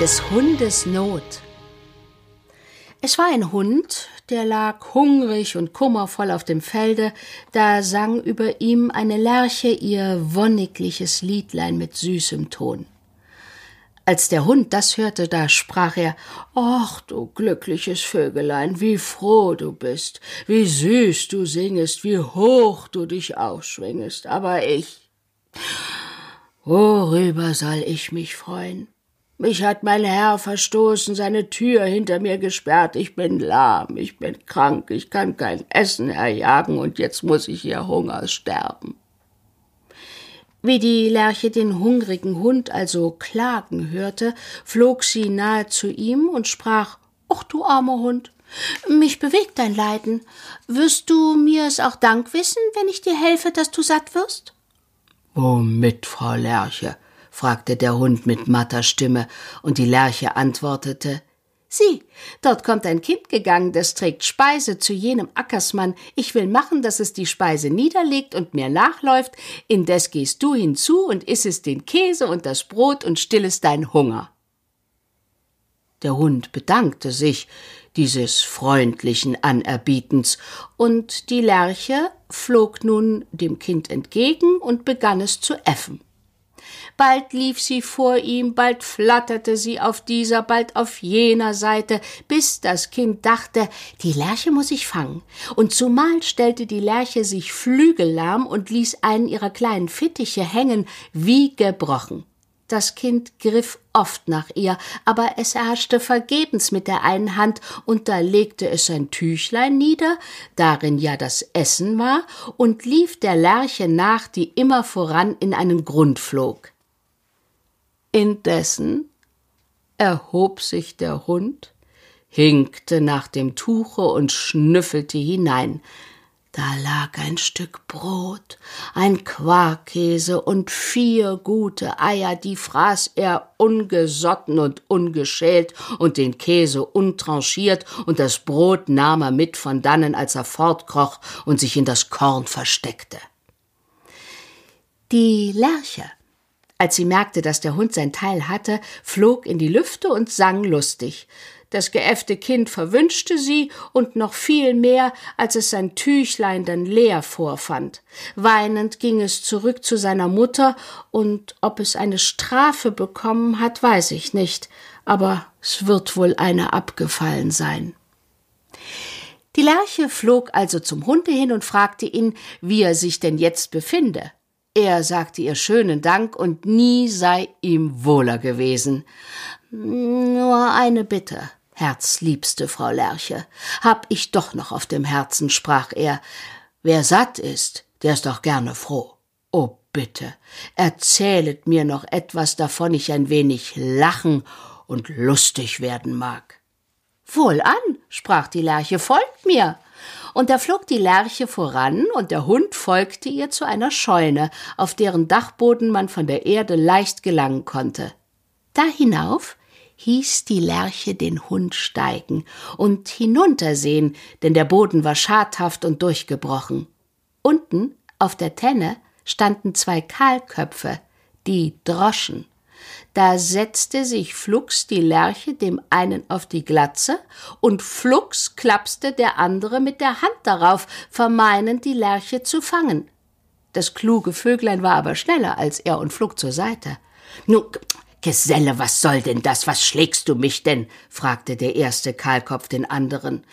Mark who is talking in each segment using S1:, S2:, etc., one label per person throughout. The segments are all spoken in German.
S1: Des Hundes Not. Es war ein Hund, der lag hungrig und kummervoll auf dem Felde, da sang über ihm eine Lerche ihr wonnigliches Liedlein mit süßem Ton. Als der Hund das hörte, da sprach er Ach, du glückliches Vögelein, wie froh du bist, wie süß du singest, wie hoch du dich aufschwingest, aber ich. Worüber soll ich mich freuen? Mich hat mein Herr verstoßen, seine Tür hinter mir gesperrt. Ich bin lahm, ich bin krank, ich kann kein Essen erjagen und jetzt muss ich hier Hungers sterben. Wie die Lerche den hungrigen Hund also klagen hörte, flog sie nahe zu ihm und sprach Ach du armer Hund, mich bewegt dein Leiden. Wirst du mir es auch Dank wissen, wenn ich dir helfe, dass du satt wirst? Womit, Frau Lerche? Fragte der Hund mit matter Stimme, und die Lerche antwortete Sieh, dort kommt ein Kind gegangen, das trägt Speise zu jenem Ackersmann. Ich will machen, dass es die Speise niederlegt und mir nachläuft, indes gehst du hinzu und issest den Käse und das Brot und stillest dein Hunger. Der Hund bedankte sich dieses freundlichen Anerbietens, und die Lerche flog nun dem Kind entgegen und begann es zu äffen. Bald lief sie vor ihm, bald flatterte sie auf dieser, bald auf jener Seite, bis das Kind dachte, die Lerche muss ich fangen. Und zumal stellte die Lerche sich flügellahm und ließ einen ihrer kleinen Fittiche hängen, wie gebrochen. Das Kind griff oft nach ihr, aber es erhaschte vergebens mit der einen Hand, und da legte es sein Tüchlein nieder, darin ja das Essen war, und lief der Lerche nach, die immer voran in einen Grund flog. Indessen erhob sich der Hund, hinkte nach dem Tuche und schnüffelte hinein. Da lag ein Stück Brot, ein Quarkkäse und vier gute Eier, die fraß er ungesotten und ungeschält und den Käse untranchiert und das Brot nahm er mit von dannen, als er fortkroch und sich in das Korn versteckte. Die Lerche als sie merkte, dass der Hund sein Teil hatte, flog in die Lüfte und sang lustig. Das geäffte Kind verwünschte sie und noch viel mehr, als es sein Tüchlein dann leer vorfand. Weinend ging es zurück zu seiner Mutter, und ob es eine Strafe bekommen hat, weiß ich nicht, aber es wird wohl eine abgefallen sein. Die Lerche flog also zum Hunde hin und fragte ihn, wie er sich denn jetzt befinde. Er sagte ihr schönen Dank und nie sei ihm wohler gewesen. Nur eine Bitte, herzliebste Frau Lerche, hab ich doch noch auf dem Herzen, sprach er. Wer satt ist, der ist doch gerne froh. Oh, bitte, erzählet mir noch etwas, davon ich ein wenig lachen und lustig werden mag. Wohlan, sprach die Lerche, folgt mir und da flog die Lerche voran, und der Hund folgte ihr zu einer Scheune, auf deren Dachboden man von der Erde leicht gelangen konnte. Da hinauf hieß die Lerche den Hund steigen und hinuntersehen, denn der Boden war schadhaft und durchgebrochen. Unten auf der Tenne standen zwei Kahlköpfe, die Droschen. Da setzte sich flugs die Lerche dem einen auf die Glatze, und flugs klapste der andere mit der Hand darauf, vermeinend die Lerche zu fangen. Das kluge Vöglein war aber schneller als er und flog zur Seite. Nun, Geselle, was soll denn das? Was schlägst du mich denn? fragte der erste Kahlkopf den anderen.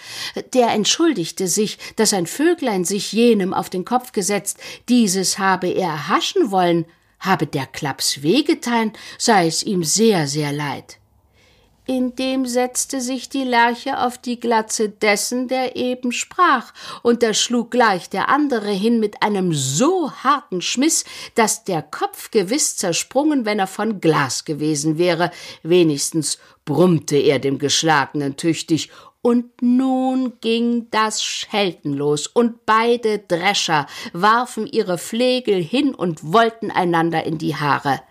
S1: Der entschuldigte sich, dass ein Vöglein sich jenem auf den Kopf gesetzt, dieses habe er erhaschen wollen, habe der Klaps wehgetan, sei es ihm sehr, sehr leid. Indem setzte sich die Lerche auf die Glatze dessen, der eben sprach, und da schlug gleich der andere hin mit einem so harten Schmiss, dass der Kopf gewiss zersprungen, wenn er von Glas gewesen wäre, wenigstens brummte er dem Geschlagenen tüchtig. Und nun ging das Schelten los, und beide Drescher warfen ihre Flegel hin und wollten einander in die Haare.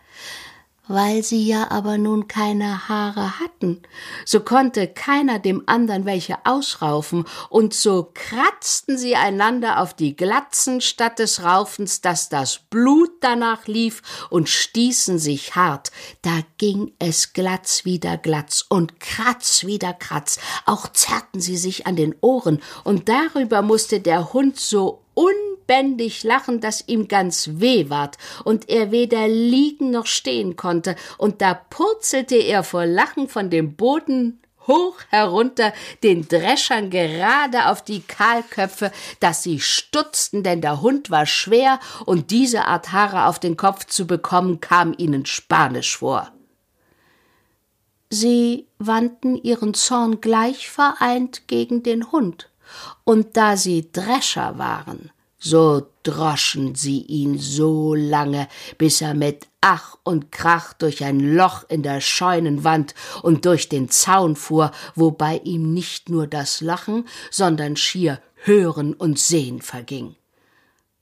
S1: Weil sie ja aber nun keine Haare hatten, so konnte keiner dem andern welche ausraufen, und so kratzten sie einander auf die Glatzen statt des Raufens, dass das Blut danach lief, und stießen sich hart. Da ging es glatz wieder glatz und kratz wieder kratz, auch zerrten sie sich an den Ohren, und darüber musste der Hund so unbändig lachen, dass ihm ganz weh ward und er weder liegen noch stehen konnte, und da purzelte er vor Lachen von dem Boden hoch herunter, den Dreschern gerade auf die Kahlköpfe, dass sie stutzten, denn der Hund war schwer, und diese Art Haare auf den Kopf zu bekommen, kam ihnen spanisch vor. Sie wandten ihren Zorn gleich vereint gegen den Hund, und da sie Drescher waren, so droschen sie ihn so lange, bis er mit Ach und Krach durch ein Loch in der Scheunenwand und durch den Zaun fuhr, wobei ihm nicht nur das Lachen, sondern schier Hören und Sehen verging.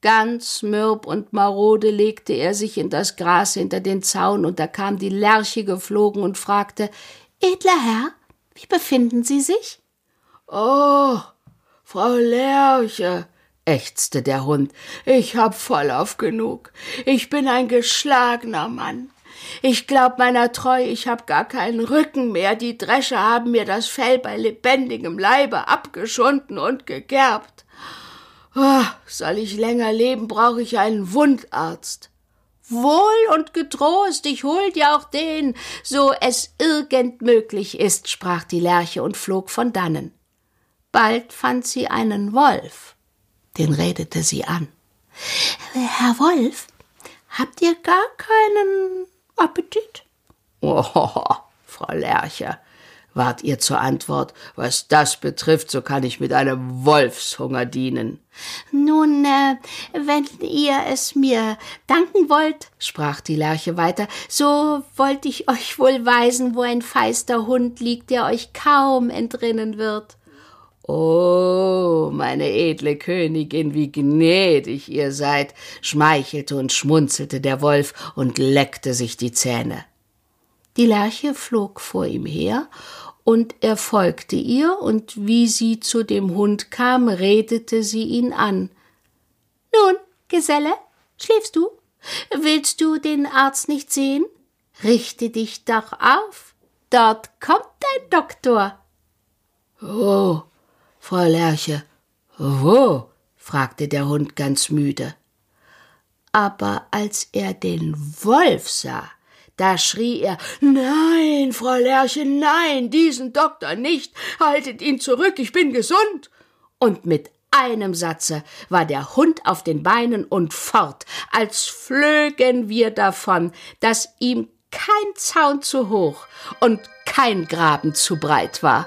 S1: Ganz mürb und marode legte er sich in das Gras hinter den Zaun, und da kam die Lerche geflogen und fragte Edler Herr, wie befinden Sie sich?
S2: Oh, Frau Lerche, ächzte der Hund. Ich hab vollauf genug. Ich bin ein geschlagener Mann. Ich glaub meiner treu, ich hab gar keinen Rücken mehr. Die Drescher haben mir das Fell bei lebendigem Leibe abgeschunden und gegerbt. Oh, soll ich länger leben, brauche ich einen Wundarzt.
S1: Wohl und getrost, ich hol dir auch den, so es irgend möglich ist, sprach die Lerche und flog von dannen. Bald fand sie einen Wolf, den redete sie an. Herr Wolf, habt ihr gar keinen Appetit?
S2: Oh, Frau Lerche, ward ihr zur Antwort, was das betrifft, so kann ich mit einem Wolfshunger dienen.
S1: Nun, äh, wenn ihr es mir danken wollt, sprach die Lerche weiter, so wollt ich euch wohl weisen, wo ein feister Hund liegt, der euch kaum entrinnen wird.
S2: Oh, meine edle Königin, wie gnädig ihr seid, schmeichelte und schmunzelte der Wolf und leckte sich die Zähne.
S1: Die Lerche flog vor ihm her, und er folgte ihr, und wie sie zu dem Hund kam, redete sie ihn an. Nun, Geselle, schläfst du? Willst du den Arzt nicht sehen? Richte dich doch auf, dort kommt dein Doktor.
S2: Oh, Frau Lerche. Wo? fragte der Hund ganz müde.
S1: Aber als er den Wolf sah, da schrie er
S2: Nein, Frau Lerche, nein, diesen Doktor nicht. Haltet ihn zurück, ich bin gesund.
S1: Und mit einem Satze war der Hund auf den Beinen und fort, als flögen wir davon, dass ihm kein Zaun zu hoch und kein Graben zu breit war.